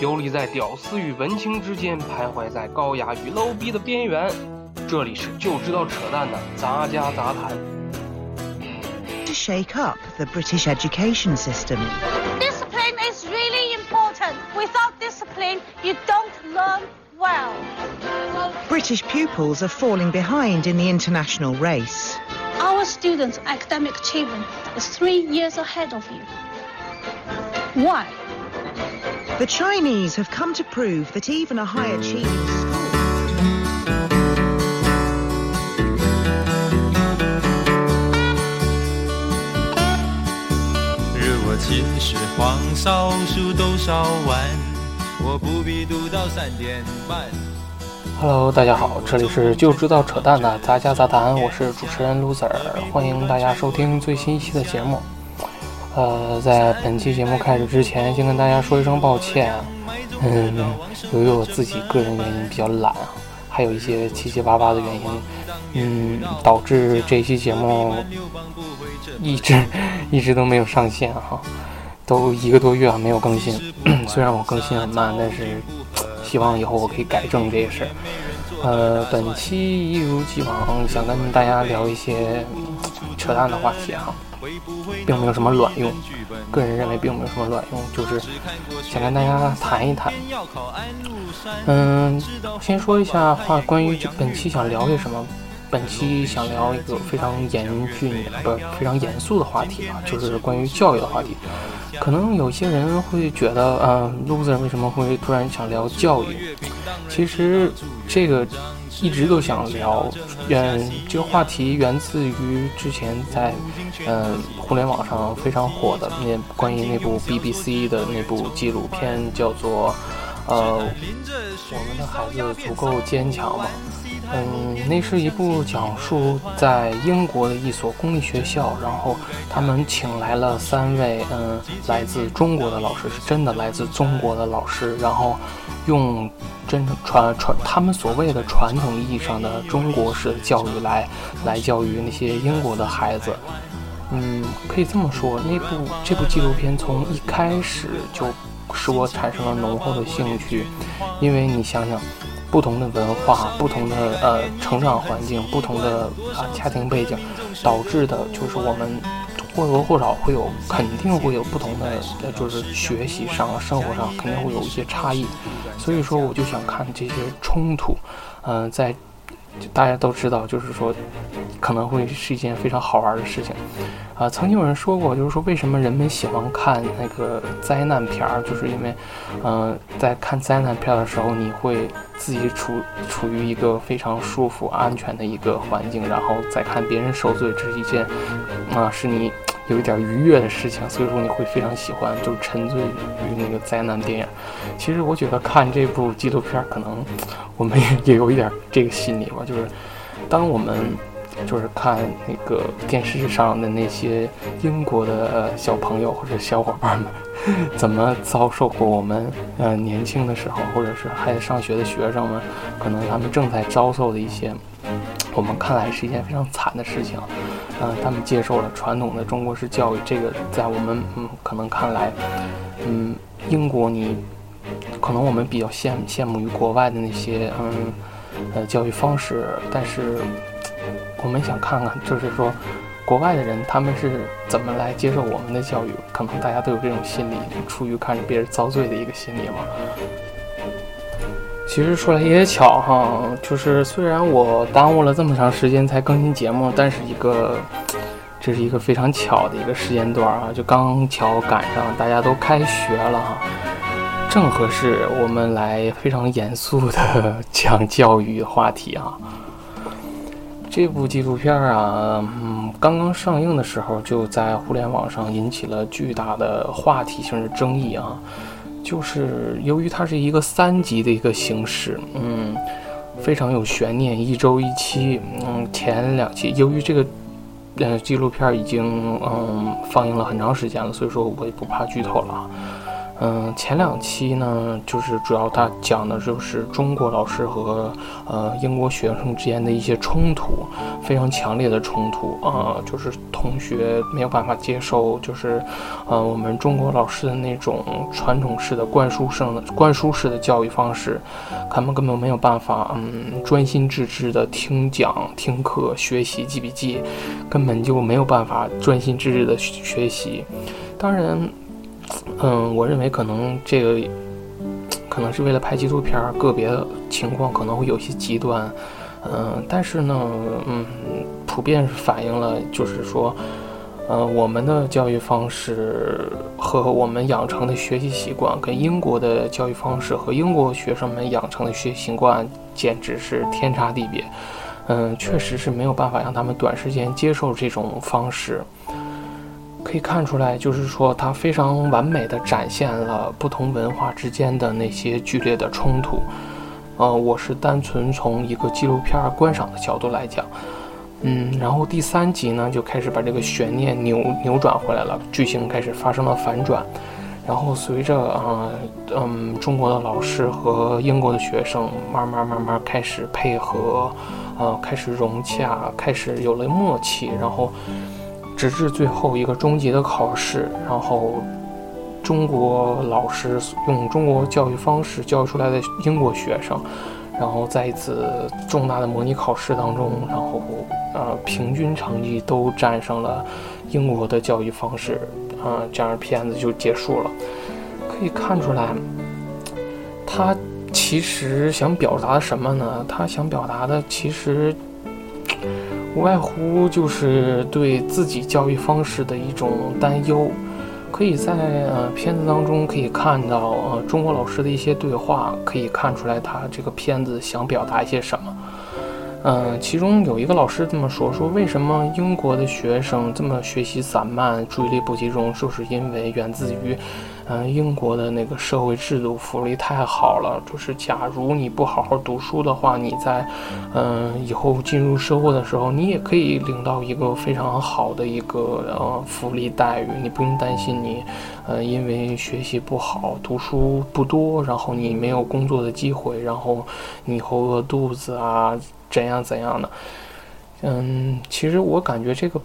游离在屌丝与文青之间，徘徊在高雅与 low 逼的边缘。这里是就知道扯淡的杂家杂谈。To shake up the British education system. Discipline is really important. Without discipline, you don't learn well. British pupils are falling behind in the international race. Our students' academic achievement is three years ahead of you. Why? The Chinese have come to prove that even a high achieving school. 如果其实黄少书都烧完，我不必读到三点半。Hello，大家好，这里是就知道扯淡的杂家杂谈，我是主持人 loser，欢迎大家收听最新一期的节目。呃，在本期节目开始之前，先跟大家说一声抱歉，嗯，由于我自己个人原因比较懒，还有一些七七八八的原因，嗯，导致这期节目一直一直都没有上线哈，都一个多月没有更新。虽然我更新很慢，但是希望以后我可以改正这些事儿。呃，本期一如既往想跟大家聊一些扯淡的话题哈，并没有什么卵用，个人认为并没有什么卵用，就是想跟大家谈一谈。嗯，先说一下话，关于本期想聊些什么。本期想聊一个非常严峻的，不非常严肃的话题吧，就是关于教育的话题。可能有些人会觉得，嗯、呃、，loser 为什么会突然想聊教育？其实这个一直都想聊，嗯，这个话题源自于之前在，嗯、互联网上非常火的那关于那部 BBC 的那部纪录片，叫做，呃，我们的孩子足够坚强吗？嗯，那是一部讲述在英国的一所公立学校，然后他们请来了三位嗯来自中国的老师，是真的来自中国的老师，然后用真传传他们所谓的传统意义上的中国式的教育来来教育那些英国的孩子。嗯，可以这么说，那部这部纪录片从一开始就使我产生了浓厚的兴趣，因为你想想。不同的文化、不同的呃成长环境、不同的啊家庭背景，导致的就是我们或多或少会有，肯定会有不同的，呃，就是学习上、生活上肯定会有一些差异。所以说，我就想看这些冲突，嗯、在就大家都知道，就是说可能会是一件非常好玩的事情。啊、曾经有人说过，就是说为什么人们喜欢看那个灾难片儿，就是因为，嗯、在看灾难片的时候，你会自己处处于一个非常舒服、安全的一个环境，然后再看别人受罪，这是一件啊、是你有一点愉悦的事情，所以说你会非常喜欢，就沉醉于那个灾难电影。其实我觉得看这部纪录片，可能我们也也有一点这个心理吧，就是当我们。就是看那个电视上的那些英国的小朋友或者小伙伴们 怎么遭受过我们呃年轻的时候，或者是还在上学的学生们，可能他们正在遭受的一些，我们看来是一件非常惨的事情。嗯、他们接受了传统的中国式教育，这个在我们嗯可能看来，嗯，英国你可能我们比较羡羡慕于国外的那些嗯呃教育方式，但是。我们想看看，就是说，国外的人他们是怎么来接受我们的教育？可能大家都有这种心理，出于看着别人遭罪的一个心理嘛。其实说来也巧哈，就是虽然我耽误了这么长时间才更新节目，但是一个这是一个非常巧的一个时间段啊，就刚巧赶上大家都开学了哈，正合适我们来非常严肃的讲教育话题啊。这部纪录片啊，嗯，刚刚上映的时候就在互联网上引起了巨大的话题性的争议啊。就是由于它是一个三集的一个形式，嗯，非常有悬念，一周一期。嗯，前两期由于这个呃纪录片已经嗯放映了很长时间了，所以说我也不怕剧透了。嗯，前两期呢，就是主要他讲的就是中国老师和呃英国学生之间的一些冲突，非常强烈的冲突啊、就是同学没有办法接受，就是呃我们中国老师的那种传统式的灌输式的灌输式的教育方式，他们根本没有办法嗯专心致志的听讲、听课、学习、记笔记，根本就没有办法专心致志的学习。当然。嗯，我认为可能这个可能是为了拍纪录片，个别情况可能会有些极端。嗯，但是呢，嗯，普遍反映了就是说，呃，我们的教育方式和我们养成的学习习惯，跟英国的教育方式和英国学生们养成的学习习惯简直是天差地别。嗯，确实是没有办法让他们短时间接受这种方式。可以看出来，就是说它非常完美的展现了不同文化之间的那些剧烈的冲突。呃，我是单纯从一个纪录片观赏的角度来讲，嗯，然后第三集呢就开始把这个悬念扭扭转回来了，剧情开始发生了反转。然后随着啊，嗯，中国的老师和英国的学生慢慢慢慢开始配合，呃，开始融洽，开始有了默契，然后。直至最后一个终极的考试，然后中国老师用中国教育方式教育出来的英国学生，然后在一次重大的模拟考试当中，然后呃平均成绩都战胜了英国的教育方式，啊，这样片子就结束了。可以看出来，他其实想表达什么呢？他想表达的其实。无外乎就是对自己教育方式的一种担忧，可以在呃片子当中可以看到呃中国老师的一些对话，可以看出来他这个片子想表达一些什么。嗯，其中有一个老师这么说：说为什么英国的学生这么学习散漫、注意力不集中，就是因为源自于。嗯，英国的那个社会制度福利太好了，就是假如你不好好读书的话，你在，嗯，以后进入社会的时候，你也可以领到一个非常好的一个呃福利待遇，你不用担心你，呃，因为学习不好，读书不多，然后你没有工作的机会，然后你以后饿肚子啊，怎样怎样的。嗯，其实我感觉这个。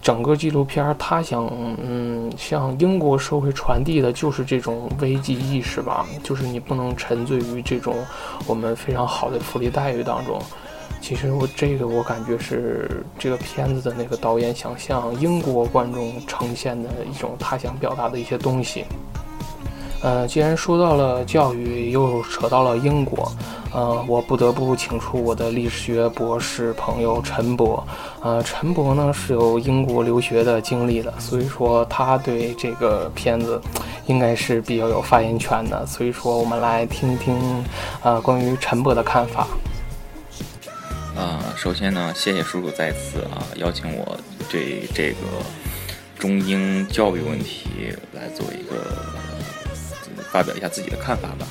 整个纪录片儿，他想嗯向英国社会传递的就是这种危机意识吧，就是你不能沉醉于这种我们非常好的福利待遇当中。其实我这个我感觉是这个片子的那个导演想向英国观众呈现的一种他想表达的一些东西。呃，既然说到了教育，又扯到了英国，呃，我不得不请出我的历史学博士朋友陈博。呃，陈博呢是有英国留学的经历的，所以说他对这个片子应该是比较有发言权的。所以说，我们来听听，呃，关于陈博的看法。呃，首先呢，谢谢叔叔再次啊邀请我对这个中英教育问题来做一个。发表一下自己的看法吧。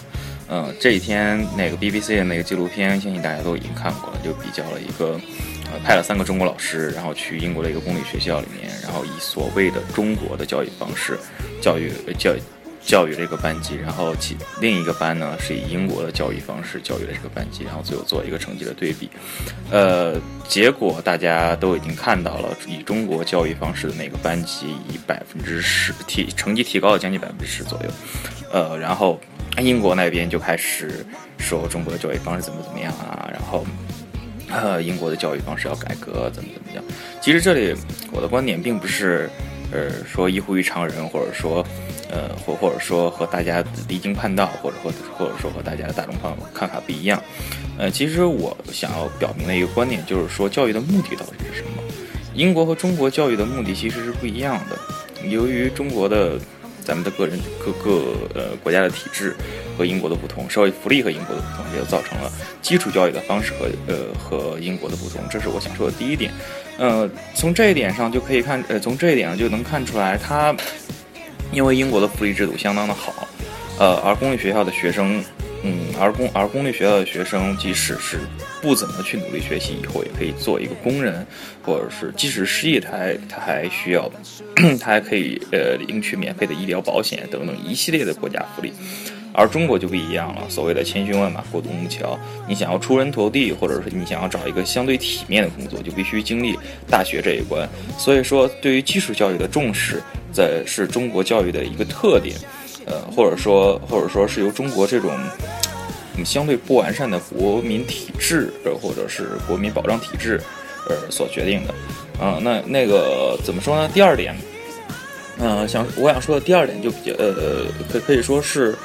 嗯，这几天那个 BBC 的那个纪录片，相信大家都已经看过了，就比较了一个，呃，派了三个中国老师，然后去英国的一个公立学校里面，然后以所谓的中国的教育方式教育教教育这个班级，然后其另一个班呢是以英国的教育方式教育的这个班级，然后最后做一个成绩的对比。呃，结果大家都已经看到了，以中国教育方式的那个班级以百分之十提成绩提高了将近百分之十左右。呃，然后英国那边就开始说中国的教育方式怎么怎么样啊，然后呃英国的教育方式要改革怎么怎么样。其实这里我的观点并不是呃说一乎于常人，或者说呃或或者说和大家离经叛道，或者或或者说和大家的大众看看法不一样。呃，其实我想要表明的一个观点就是说，教育的目的到底是什么？英国和中国教育的目的其实是不一样的。由于中国的咱们的个人各个呃国家的体制和英国的不同，社会福利和英国的不同，也就造成了基础教育的方式和呃和英国的不同。这是我想说的第一点。呃，从这一点上就可以看，呃，从这一点上就能看出来，它因为英国的福利制度相当的好，呃，而公立学校的学生，嗯，而公而公立学校的学生，即使是不怎么去努力学习，以后也可以做一个工人，或者是即使失业，他还他还需要，他还可以呃领取免费的医疗保险等等一系列的国家福利。而中国就不一样了，所谓的千军万马过独木桥，你想要出人头地，或者是你想要找一个相对体面的工作，就必须经历大学这一关。所以说，对于基础教育的重视，在是中国教育的一个特点，呃，或者说或者说是由中国这种嗯相对不完善的国民体制，呃，或者是国民保障体制，呃所决定的。啊、那那个怎么说呢？第二点，嗯、想我想说的第二点就比较呃，可可以说是。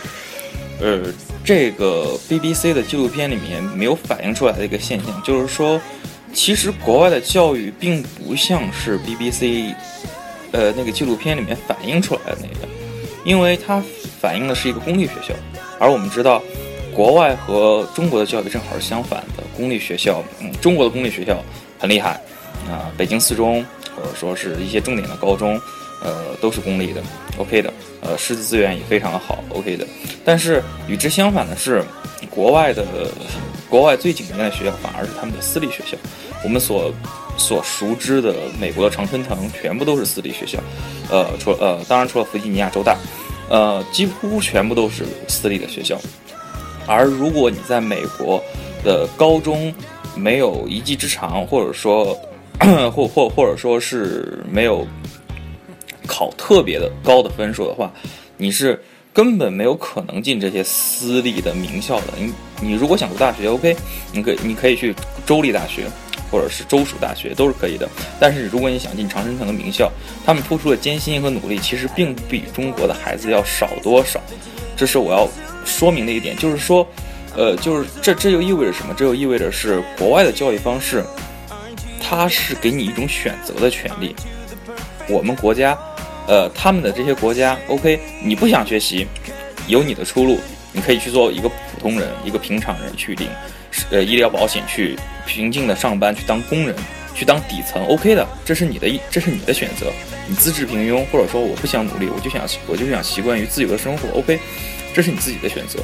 呃，这个 BBC 的纪录片里面没有反映出来的一个现象，就是说，其实国外的教育并不像是 BBC，呃，那个纪录片里面反映出来的那个，因为它反映的是一个公立学校，而我们知道，国外和中国的教育正好是相反的，公立学校，嗯，中国的公立学校很厉害，啊、北京四中或者说是一些重点的高中，呃，都是公立的，OK 的，呃，师资资源也非常的好，OK 的。但是与之相反的是，国外的国外最顶尖的学校反而是他们的私立学校。我们所所熟知的美国的常春藤全部都是私立学校，呃，除了呃，当然除了弗吉尼亚州大，呃，几乎全部都是私立的学校。而如果你在美国的高中没有一技之长，或者说 或或或者说是没有考特别的高的分数的话，你是根本没有可能进这些私立的名校的。你你如果想读大学，OK，你可以你可以去州立大学或者是州属大学都是可以的。但是如果你想进常春藤的名校，他们付出的艰辛和努力其实并不比中国的孩子要少多少。这是我要说明的一点，就是说，呃，就是这这就意味着什么？这就意味着是国外的教育方式，它是给你一种选择的权利。我们国家，呃，他们的这些国家，OK，你不想学习，有你的出路，你可以去做一个普通人，一个平常人，去领呃医疗保险，去平静的上班，去当工人，去当底层，OK 的，这是你的，这是你的选择。你资质平庸，或者说我不想努力，我就想我就想习惯于自由的生活，OK，这是你自己的选择。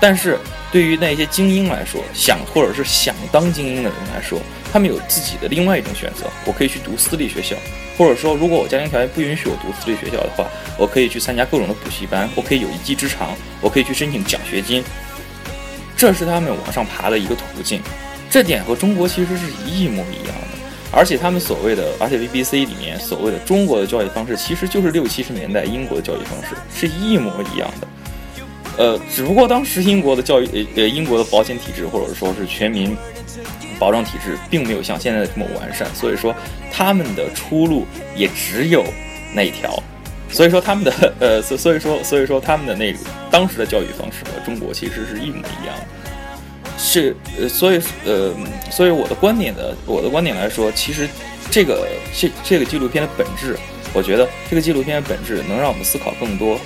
但是对于那些精英来说，想或者是想当精英的人来说，他们有自己的另外一种选择。我可以去读私立学校，或者说，如果我家庭条件不允许我读私立学校的话，我可以去参加各种的补习班，我可以有一技之长，我可以去申请奖学金。这是他们往上爬的一个途径。这点和中国其实是一模一样的。而且他们所谓的，而且 BBC 里面所谓的中国的教育方式，其实就是六七十年代英国的教育方式，是一模一样的。呃，只不过当时英国的教育，呃呃，英国的保险体制或者说是全民保障体制，并没有像现在这么完善，所以说他们的出路也只有那一条。所以说他们的，呃，所所以说所以说他们的那个当时的教育方式和中国其实是一模一样的。是，呃，所以，呃，所以我的观点的，我的观点来说，其实这个这这个纪录片的本质，我觉得这个纪录片的本质能让我们思考更多。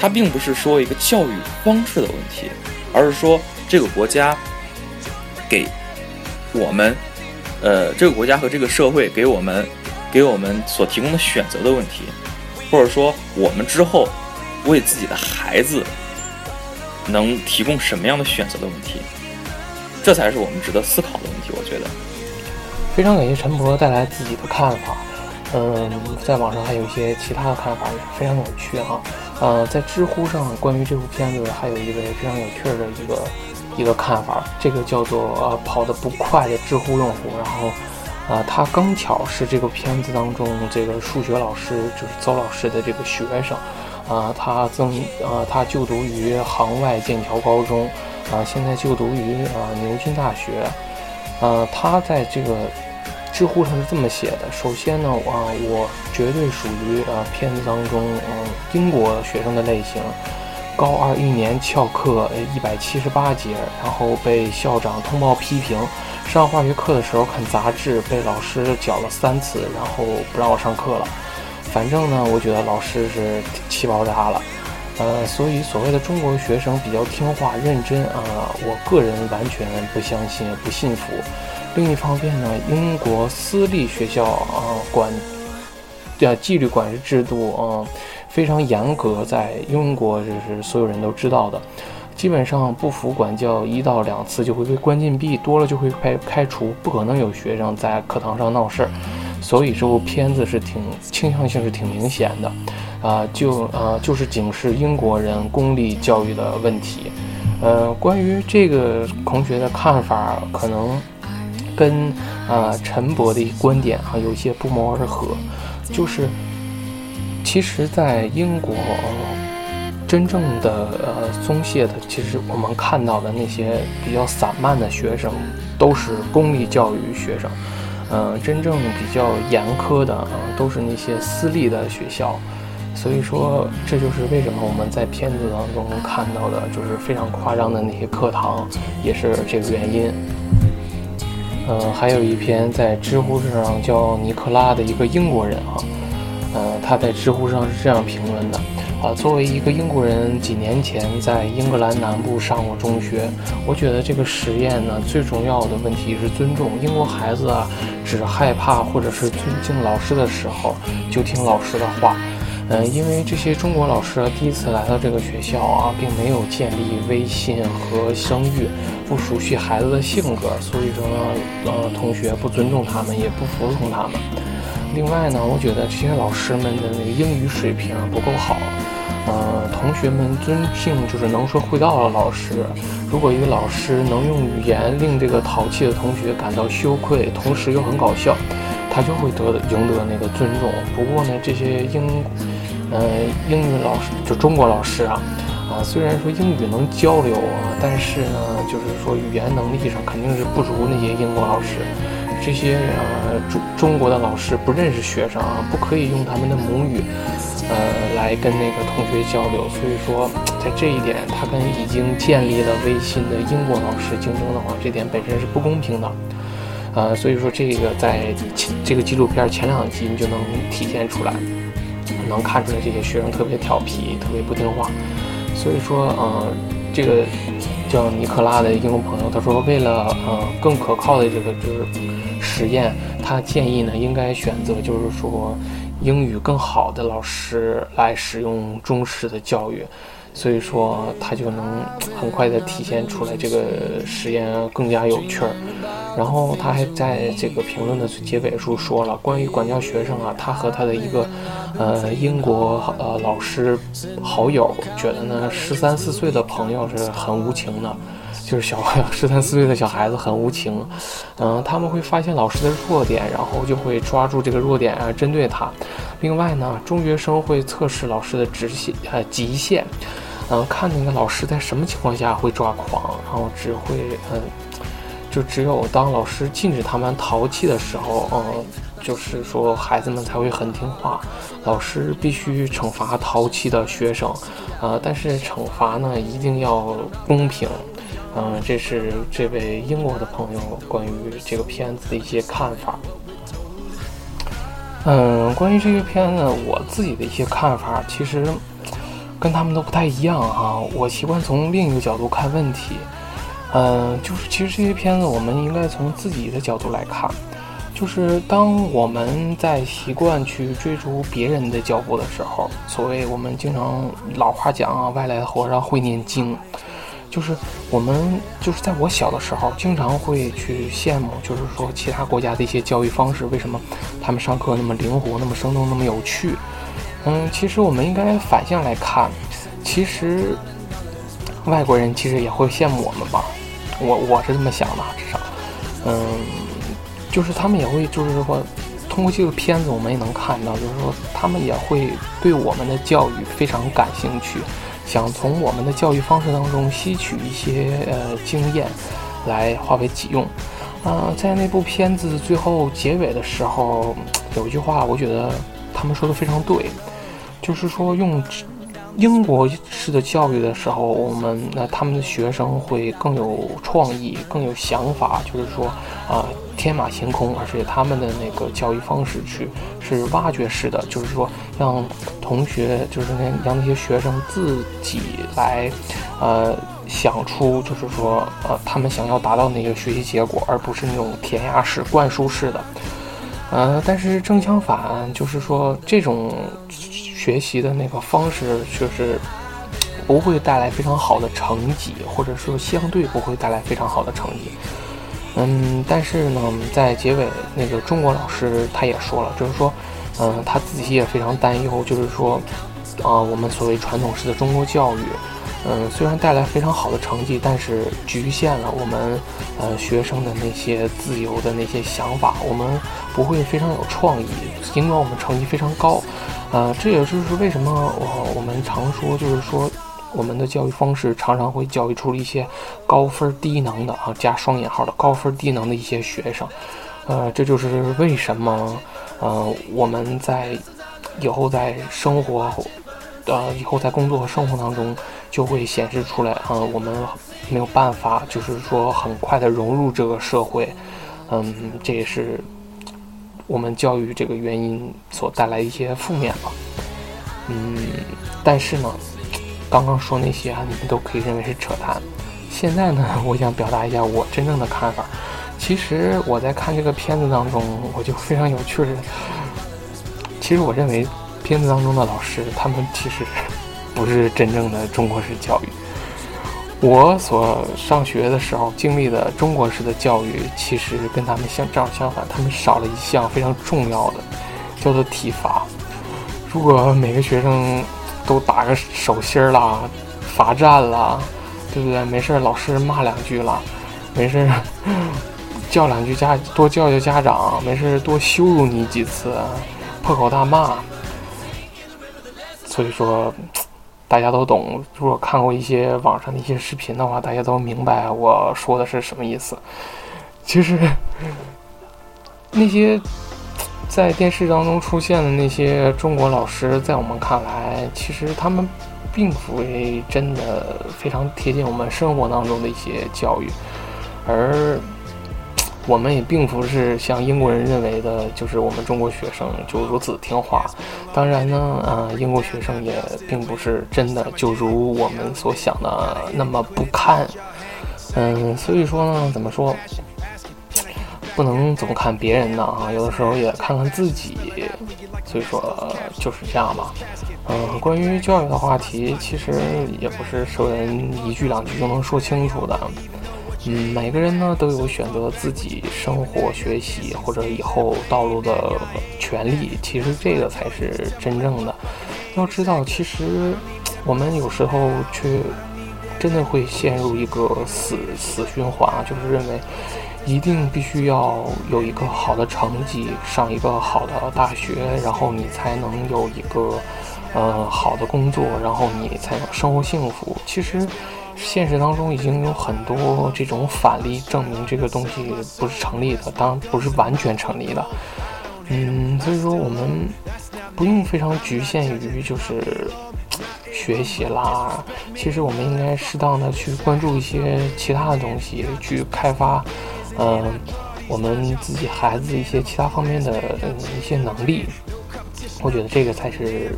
它并不是说一个教育方式的问题，而是说这个国家给我们，呃，这个国家和这个社会给我们给我们所提供的选择的问题，或者说我们之后为自己的孩子能提供什么样的选择的问题。这才是我们值得思考的问题，我觉得。非常感谢陈博带来自己的看法，嗯，在网上还有一些其他的看法，也非常有趣哈。呃，在知乎上关于这部片子还有一位非常有趣的一个一个看法，这个叫做呃跑得不快的知乎用户，然后呃他刚巧是这个片子当中这个数学老师就是邹老师的这个学生，啊、他曾呃他就读于杭外剑桥高中。啊，现在就读于啊牛津大学，呃，他在这个知乎上是这么写的：首先呢，啊，我绝对属于啊片子当中嗯英国学生的类型，高二一年翘课一百七十八节，然后被校长通报批评，上化学课的时候看杂志被老师讲了三次，然后不让我上课了。反正呢，我觉得老师是气爆炸了。呃，所以所谓的中国学生比较听话、认真啊、我个人完全不相信、不信服。另一方面呢，英国私立学校啊、管的纪律管制制度啊、非常严格，在英国这是所有人都知道的。基本上不服管教一到两次就会被关禁闭，多了就会开开除，不可能有学生在课堂上闹事儿。所以这部片子是挺倾向性是挺明显的，啊，就啊就是警示英国人公立教育的问题。呃，关于这个同学的看法，可能跟啊陈博的观点啊有些不谋而合，就是其实，在英国。真正的呃松懈的，其实我们看到的那些比较散漫的学生，都是公立教育学生。嗯，真正比较严苛的啊，都是那些私立的学校。所以说，这就是为什么我们在片子当中看到的，就是非常夸张的那些课堂，也是这个原因。嗯，还有一篇在知乎上叫尼克拉的一个英国人啊，呃，他在知乎上是这样评论的。啊，作为一个英国人，几年前在英格兰南部上过中学，我觉得这个实验呢，最重要的问题是尊重。英国孩子啊，只害怕或者是尊敬老师的时候，就听老师的话。嗯，因为这些中国老师第一次来到这个学校啊，并没有建立威信和声誉，不熟悉孩子的性格，所以说呢，呃，同学不尊重他们，也不服从他们。另外呢，我觉得这些老师们的那个英语水平不够好。呃，同学们尊敬就是能说会道的老师。如果一个老师能用语言令这个淘气的同学感到羞愧，同时又很搞笑，他就会得赢得那个尊重。不过呢，这些英，呃，英语老师就中国老师啊，啊，虽然说英语能交流啊，但是呢，就是说语言能力上肯定是不如那些英国老师。这些呃中中国的老师不认识学生啊，不可以用他们的母语。呃，来跟那个同学交流，所以说在这一点，他跟已经建立了微信的英国老师竞争的话，这点本身是不公平的。呃，所以说这个在这个纪录片前两集你就能体现出来，能看出来这些学生特别调皮，特别不听话。所以说，呃，这个叫尼克拉的英国朋友他说，为了呃更可靠的这个就是实验，他建议呢应该选择就是说。英语更好的老师来使用中式的教育，所以说他就能很快的体现出来这个实验更加有趣儿。然后他还在这个评论的结尾处说了，关于管教学生啊，他和他的一个呃英国呃老师好友觉得呢，十三四岁的朋友是很无情的。就是小十三四岁的小孩子很无情，嗯，他们会发现老师的弱点，然后就会抓住这个弱点啊，针对他。另外呢，中学生会测试老师的直线呃极限，嗯，看那个老师在什么情况下会抓狂，然后只会嗯，就只有当老师禁止他们淘气的时候，嗯，就是说孩子们才会很听话。老师必须惩罚淘气的学生，呃，但是惩罚呢一定要公平。嗯，这是这位英国的朋友关于这个片子的一些看法。嗯，关于这个片子，我自己的一些看法，其实跟他们都不太一样哈。我习惯从另一个角度看问题。嗯，就是其实这些片子，我们应该从自己的角度来看。就是当我们在习惯去追逐别人的脚步的时候，所谓我们经常老话讲啊，外来的和尚会念经。就是我们就是在我小的时候，经常会去羡慕，就是说其他国家的一些教育方式，为什么他们上课那么灵活、那么生动、那么有趣？嗯，其实我们应该反向来看，其实外国人其实也会羡慕我们吧。我我是这么想的，至少，嗯，就是他们也会，就是说通过这个片子，我们也能看到，就是说他们也会对我们的教育非常感兴趣。想从我们的教育方式当中吸取一些呃经验，来化为己用。呃，在那部片子最后结尾的时候，有一句话，我觉得他们说的非常对，就是说用英国式的教育的时候，我们那他们的学生会更有创意，更有想法，就是说啊。天马行空，而且他们的那个教育方式去是挖掘式的，就是说让同学，就是那让那些学生自己来，呃，想出，就是说，呃，他们想要达到那个学习结果，而不是那种填鸭式、灌输式的。呃，但是正相反，就是说这种学习的那个方式，就是不会带来非常好的成绩，或者说相对不会带来非常好的成绩。嗯，但是呢，在结尾那个中国老师他也说了，就是说，嗯，他自己也非常担忧，就是说，啊，我们所谓传统式的中国教育，嗯，虽然带来非常好的成绩，但是局限了我们呃学生的那些自由的那些想法，我们不会非常有创意，尽管我们成绩非常高，呃，这也就是为什么我我们常说，就是说。我们的教育方式常常会教育出一些高分低能的啊，加双引号的高分低能的一些学生，呃，这就是为什么，呃，我们在以后在生活，呃，以后在工作和生活当中就会显示出来啊，我们没有办法，就是说很快的融入这个社会，嗯，这也是我们教育这个原因所带来一些负面吧，嗯，但是呢。刚刚说那些啊，你们都可以认为是扯淡。现在呢，我想表达一下我真正的看法。其实我在看这个片子当中，我就非常有趣的。其实我认为，片子当中的老师他们其实不是真正的中国式教育。我所上学的时候经历的中国式的教育，其实跟他们相正好相反，他们少了一项非常重要的，叫做体罚。如果每个学生。都打个手心儿啦，罚站啦，对不对？没事，老师骂两句了，没事，叫两句家，多叫叫家长，没事，多羞辱你几次，破口大骂。所以说，大家都懂。如果看过一些网上的一些视频的话，大家都明白我说的是什么意思。其实，那些。在电视当中出现的那些中国老师，在我们看来，其实他们并不会真的非常贴近我们生活当中的一些教育，而我们也并不是像英国人认为的，就是我们中国学生就如此听话。当然呢，呃，英国学生也并不是真的就如我们所想的那么不堪。嗯，所以说呢，怎么说？不能总看别人的啊，有的时候也看看自己，所以说就是这样吧。嗯，关于教育的话题，其实也不是说人一句两句就能说清楚的。嗯，每个人呢都有选择自己生活、学习或者以后道路的权利，其实这个才是真正的。要知道，其实我们有时候却真的会陷入一个死死循环，就是认为。一定必须要有一个好的成绩，上一个好的大学，然后你才能有一个，呃，好的工作，然后你才能生活幸福。其实，现实当中已经有很多这种反例证明这个东西不是成立的，当然不是完全成立的。嗯，所以说我们不用非常局限于就是学习啦，其实我们应该适当的去关注一些其他的东西，去开发。嗯，我们自己孩子一些其他方面的一些能力，我觉得这个才是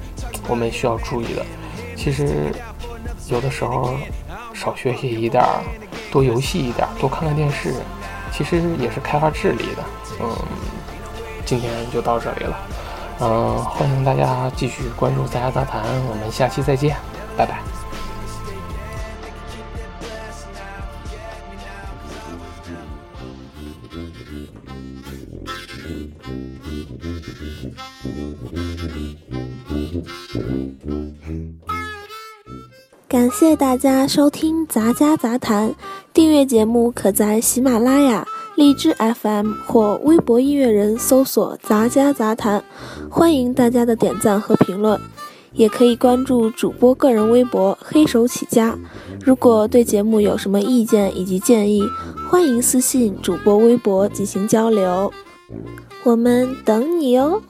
我们需要注意的。其实有的时候少学习一点儿，多游戏一点儿，多看看电视，其实也是开发智力的。嗯，今天就到这里了。嗯，欢迎大家继续关注杂家杂谈，我们下期再见，拜拜。谢谢大家收听《杂家杂谈》，订阅节目可在喜马拉雅、荔枝 FM 或微博音乐人搜索“杂家杂谈”。欢迎大家的点赞和评论，也可以关注主播个人微博“黑手起家”。如果对节目有什么意见以及建议，欢迎私信主播微博进行交流，我们等你哦。